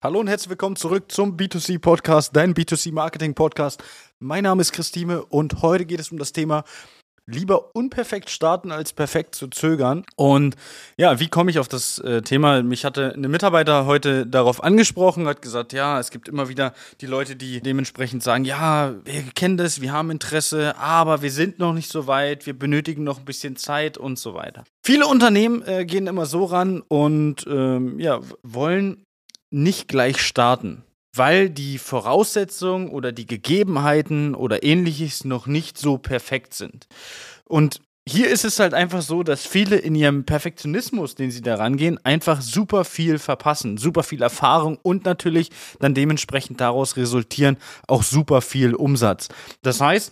Hallo und herzlich willkommen zurück zum B2C Podcast, dein B2C Marketing Podcast. Mein Name ist Christine und heute geht es um das Thema lieber unperfekt starten als perfekt zu zögern. Und ja, wie komme ich auf das äh, Thema? Mich hatte eine Mitarbeiter heute darauf angesprochen, hat gesagt, ja, es gibt immer wieder die Leute, die dementsprechend sagen, ja, wir kennen das, wir haben Interesse, aber wir sind noch nicht so weit, wir benötigen noch ein bisschen Zeit und so weiter. Viele Unternehmen äh, gehen immer so ran und ähm, ja, wollen nicht gleich starten, weil die Voraussetzungen oder die Gegebenheiten oder ähnliches noch nicht so perfekt sind. Und hier ist es halt einfach so, dass viele in ihrem Perfektionismus, den sie da rangehen, einfach super viel verpassen, super viel Erfahrung und natürlich dann dementsprechend daraus resultieren auch super viel Umsatz. Das heißt,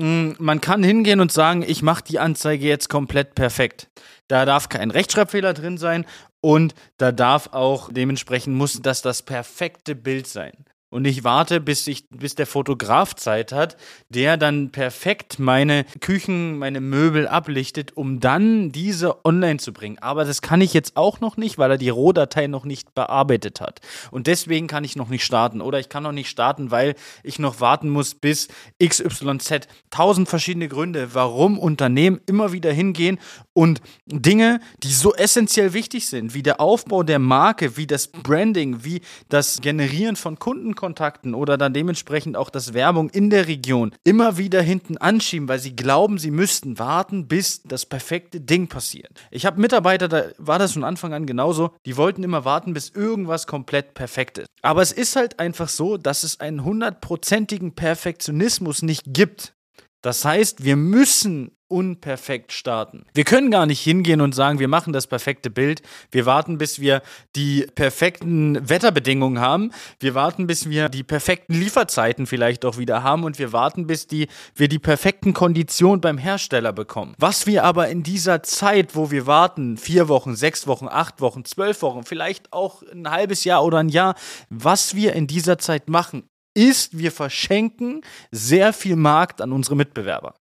man kann hingehen und sagen, ich mache die Anzeige jetzt komplett perfekt. Da darf kein Rechtschreibfehler drin sein und da darf auch dementsprechend muss das das perfekte Bild sein und ich warte, bis, ich, bis der Fotograf Zeit hat, der dann perfekt meine Küchen, meine Möbel ablichtet, um dann diese online zu bringen. Aber das kann ich jetzt auch noch nicht, weil er die Rohdatei noch nicht bearbeitet hat. Und deswegen kann ich noch nicht starten. Oder ich kann noch nicht starten, weil ich noch warten muss bis XYZ. Tausend verschiedene Gründe, warum Unternehmen immer wieder hingehen und Dinge, die so essentiell wichtig sind, wie der Aufbau der Marke, wie das Branding, wie das Generieren von Kunden Kundenkontakten oder dann dementsprechend auch das Werbung in der Region immer wieder hinten anschieben, weil sie glauben, sie müssten warten, bis das perfekte Ding passiert. Ich habe Mitarbeiter, da war das von Anfang an genauso, die wollten immer warten, bis irgendwas komplett perfekt ist. Aber es ist halt einfach so, dass es einen hundertprozentigen Perfektionismus nicht gibt. Das heißt, wir müssen unperfekt starten. Wir können gar nicht hingehen und sagen, wir machen das perfekte Bild. Wir warten, bis wir die perfekten Wetterbedingungen haben. Wir warten, bis wir die perfekten Lieferzeiten vielleicht auch wieder haben und wir warten, bis die, wir die perfekten Konditionen beim Hersteller bekommen. Was wir aber in dieser Zeit, wo wir warten, vier Wochen, sechs Wochen, acht Wochen, zwölf Wochen, vielleicht auch ein halbes Jahr oder ein Jahr, was wir in dieser Zeit machen, ist, wir verschenken sehr viel Markt an unsere Mitbewerber.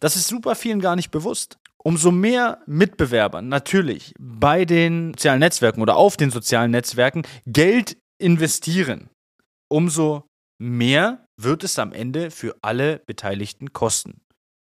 Das ist super vielen gar nicht bewusst. Umso mehr Mitbewerber natürlich bei den sozialen Netzwerken oder auf den sozialen Netzwerken Geld investieren, umso mehr wird es am Ende für alle Beteiligten kosten.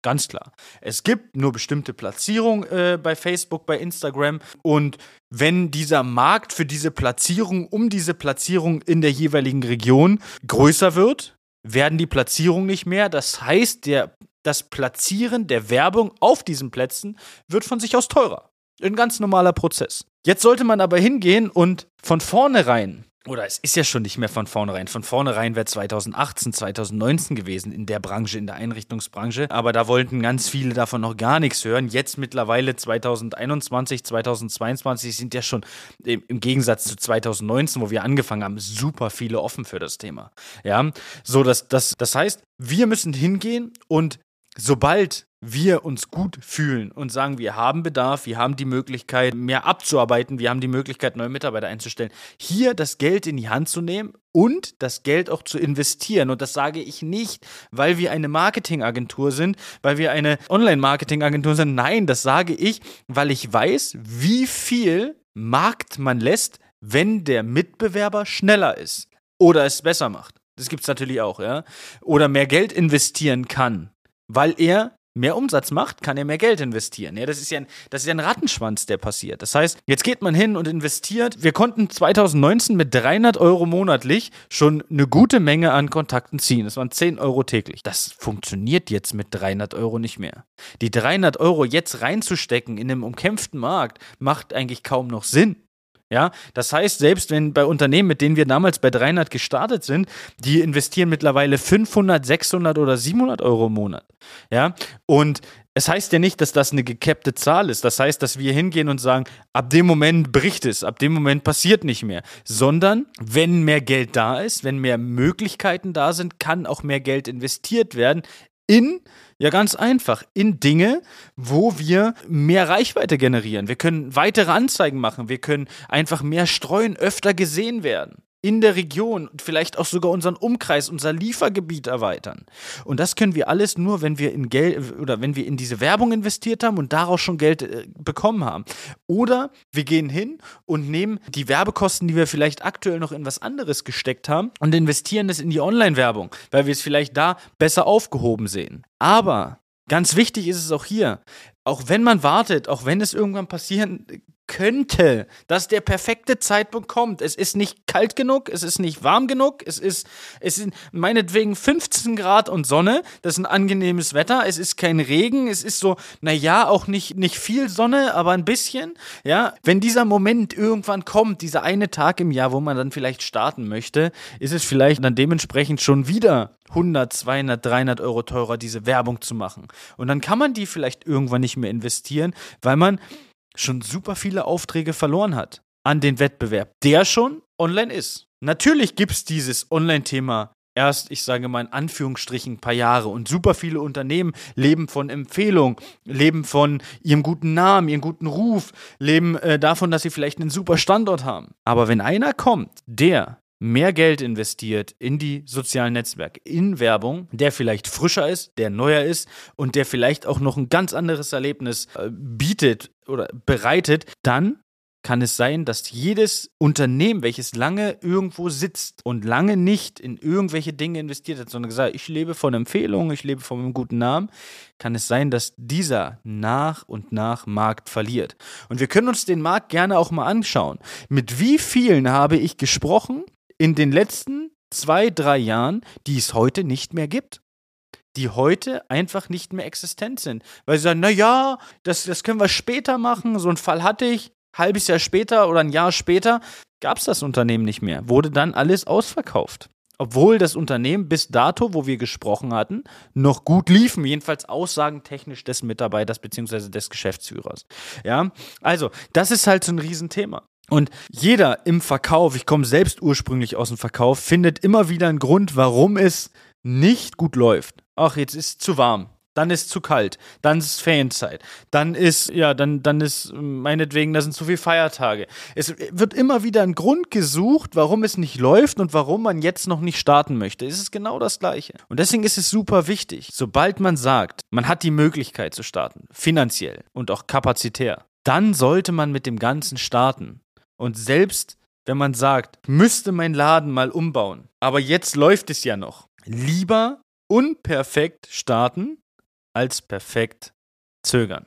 Ganz klar. Es gibt nur bestimmte Platzierungen äh, bei Facebook, bei Instagram. Und wenn dieser Markt für diese Platzierung, um diese Platzierung in der jeweiligen Region größer wird, werden die Platzierungen nicht mehr. Das heißt, der das Platzieren der Werbung auf diesen Plätzen wird von sich aus teurer. Ein ganz normaler Prozess. Jetzt sollte man aber hingehen und von vornherein oder es ist ja schon nicht mehr von vornherein. Von vornherein wäre 2018, 2019 gewesen in der Branche, in der Einrichtungsbranche. Aber da wollten ganz viele davon noch gar nichts hören. Jetzt mittlerweile 2021, 2022 sind ja schon im Gegensatz zu 2019, wo wir angefangen haben, super viele offen für das Thema. Ja, so dass das, das heißt, wir müssen hingehen und sobald wir uns gut fühlen und sagen, wir haben Bedarf, wir haben die Möglichkeit, mehr abzuarbeiten, wir haben die Möglichkeit, neue Mitarbeiter einzustellen, hier das Geld in die Hand zu nehmen und das Geld auch zu investieren. Und das sage ich nicht, weil wir eine Marketingagentur sind, weil wir eine Online-Marketingagentur sind. Nein, das sage ich, weil ich weiß, wie viel Markt man lässt, wenn der Mitbewerber schneller ist oder es besser macht. Das gibt es natürlich auch, ja. Oder mehr Geld investieren kann weil er mehr Umsatz macht, kann er mehr Geld investieren. Ja, das ist ja ein, das ist ja ein Rattenschwanz, der passiert. Das heißt, jetzt geht man hin und investiert. Wir konnten 2019 mit 300 Euro monatlich schon eine gute Menge an Kontakten ziehen. Das waren 10 Euro täglich. Das funktioniert jetzt mit 300 Euro nicht mehr. Die 300 Euro jetzt reinzustecken in einem umkämpften Markt macht eigentlich kaum noch Sinn. Ja, das heißt, selbst wenn bei Unternehmen, mit denen wir damals bei 300 gestartet sind, die investieren mittlerweile 500, 600 oder 700 Euro im Monat. Ja, und es heißt ja nicht, dass das eine gecappte Zahl ist. Das heißt, dass wir hingehen und sagen, ab dem Moment bricht es, ab dem Moment passiert nicht mehr. Sondern, wenn mehr Geld da ist, wenn mehr Möglichkeiten da sind, kann auch mehr Geld investiert werden in, ja ganz einfach, in Dinge, wo wir mehr Reichweite generieren. Wir können weitere Anzeigen machen, wir können einfach mehr streuen, öfter gesehen werden. In der Region und vielleicht auch sogar unseren Umkreis, unser Liefergebiet erweitern. Und das können wir alles nur, wenn wir in Geld oder wenn wir in diese Werbung investiert haben und daraus schon Geld äh, bekommen haben. Oder wir gehen hin und nehmen die Werbekosten, die wir vielleicht aktuell noch in was anderes gesteckt haben und investieren das in die Online-Werbung, weil wir es vielleicht da besser aufgehoben sehen. Aber Ganz wichtig ist es auch hier, auch wenn man wartet, auch wenn es irgendwann passieren könnte, dass der perfekte Zeitpunkt kommt. Es ist nicht kalt genug, es ist nicht warm genug, es ist, es sind meinetwegen 15 Grad und Sonne, das ist ein angenehmes Wetter, es ist kein Regen, es ist so, naja, auch nicht, nicht viel Sonne, aber ein bisschen, ja. Wenn dieser Moment irgendwann kommt, dieser eine Tag im Jahr, wo man dann vielleicht starten möchte, ist es vielleicht dann dementsprechend schon wieder 100, 200, 300 Euro teurer, diese Werbung zu machen. Und dann kann man die vielleicht irgendwann nicht mehr investieren, weil man schon super viele Aufträge verloren hat an den Wettbewerb, der schon online ist. Natürlich gibt es dieses Online-Thema erst, ich sage mal in Anführungsstrichen, ein paar Jahre. Und super viele Unternehmen leben von Empfehlung, leben von ihrem guten Namen, ihrem guten Ruf, leben äh, davon, dass sie vielleicht einen super Standort haben. Aber wenn einer kommt, der mehr Geld investiert in die sozialen Netzwerke, in Werbung, der vielleicht frischer ist, der neuer ist und der vielleicht auch noch ein ganz anderes Erlebnis äh, bietet oder bereitet, dann kann es sein, dass jedes Unternehmen, welches lange irgendwo sitzt und lange nicht in irgendwelche Dinge investiert hat, sondern gesagt, ich lebe von Empfehlungen, ich lebe von einem guten Namen, kann es sein, dass dieser nach und nach Markt verliert. Und wir können uns den Markt gerne auch mal anschauen. Mit wie vielen habe ich gesprochen, in den letzten zwei, drei Jahren, die es heute nicht mehr gibt. Die heute einfach nicht mehr existent sind. Weil sie sagen, naja, das, das können wir später machen. So einen Fall hatte ich, halbes Jahr später oder ein Jahr später gab es das Unternehmen nicht mehr. Wurde dann alles ausverkauft. Obwohl das Unternehmen bis dato, wo wir gesprochen hatten, noch gut liefen, jedenfalls aussagentechnisch des Mitarbeiters bzw. des Geschäftsführers. Ja, also das ist halt so ein Riesenthema. Und jeder im Verkauf, ich komme selbst ursprünglich aus dem Verkauf, findet immer wieder einen Grund, warum es nicht gut läuft. Ach, jetzt ist es zu warm. Dann ist es zu kalt, dann ist es Ferienzeit, dann ist, ja, dann, dann ist meinetwegen, da sind zu viele Feiertage. Es wird immer wieder ein Grund gesucht, warum es nicht läuft und warum man jetzt noch nicht starten möchte. Es ist genau das Gleiche. Und deswegen ist es super wichtig, sobald man sagt, man hat die Möglichkeit zu starten, finanziell und auch kapazitär, dann sollte man mit dem Ganzen starten. Und selbst wenn man sagt, müsste mein Laden mal umbauen, aber jetzt läuft es ja noch, lieber unperfekt starten als perfekt zögern.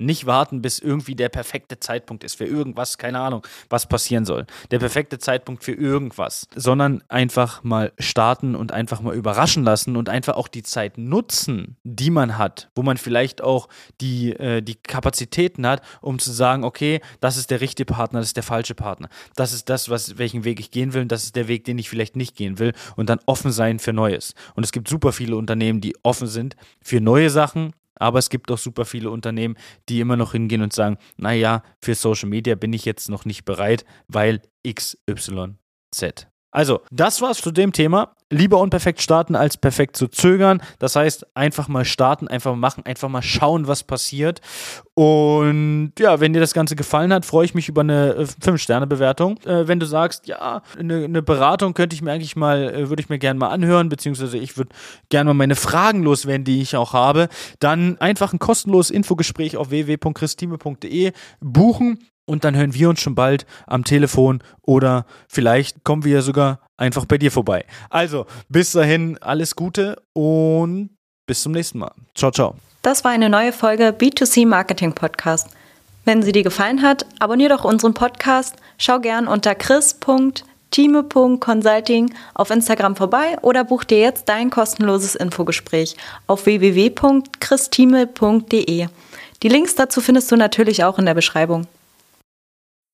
Nicht warten, bis irgendwie der perfekte Zeitpunkt ist für irgendwas, keine Ahnung, was passieren soll. Der perfekte Zeitpunkt für irgendwas, sondern einfach mal starten und einfach mal überraschen lassen und einfach auch die Zeit nutzen, die man hat, wo man vielleicht auch die, äh, die Kapazitäten hat, um zu sagen, okay, das ist der richtige Partner, das ist der falsche Partner. Das ist das, was, welchen Weg ich gehen will und das ist der Weg, den ich vielleicht nicht gehen will und dann offen sein für Neues. Und es gibt super viele Unternehmen, die offen sind für neue Sachen, aber es gibt auch super viele Unternehmen, die immer noch hingehen und sagen, naja, für Social Media bin ich jetzt noch nicht bereit, weil XYZ. Also, das war's zu dem Thema. Lieber unperfekt starten als perfekt zu zögern. Das heißt, einfach mal starten, einfach mal machen, einfach mal schauen, was passiert. Und ja, wenn dir das Ganze gefallen hat, freue ich mich über eine 5-Sterne-Bewertung. Äh, wenn du sagst, ja, eine, eine, Beratung könnte ich mir eigentlich mal, äh, würde ich mir gerne mal anhören, beziehungsweise ich würde gerne mal meine Fragen loswerden, die ich auch habe, dann einfach ein kostenloses Infogespräch auf www.christime.de buchen und dann hören wir uns schon bald am Telefon oder vielleicht kommen wir sogar einfach bei dir vorbei. Also, bis dahin alles Gute und bis zum nächsten Mal. Ciao, ciao. Das war eine neue Folge B2C Marketing Podcast. Wenn sie dir gefallen hat, abonniere doch unseren Podcast, schau gern unter chris.time.consulting auf Instagram vorbei oder buch dir jetzt dein kostenloses Infogespräch auf www.christime.de. Die Links dazu findest du natürlich auch in der Beschreibung.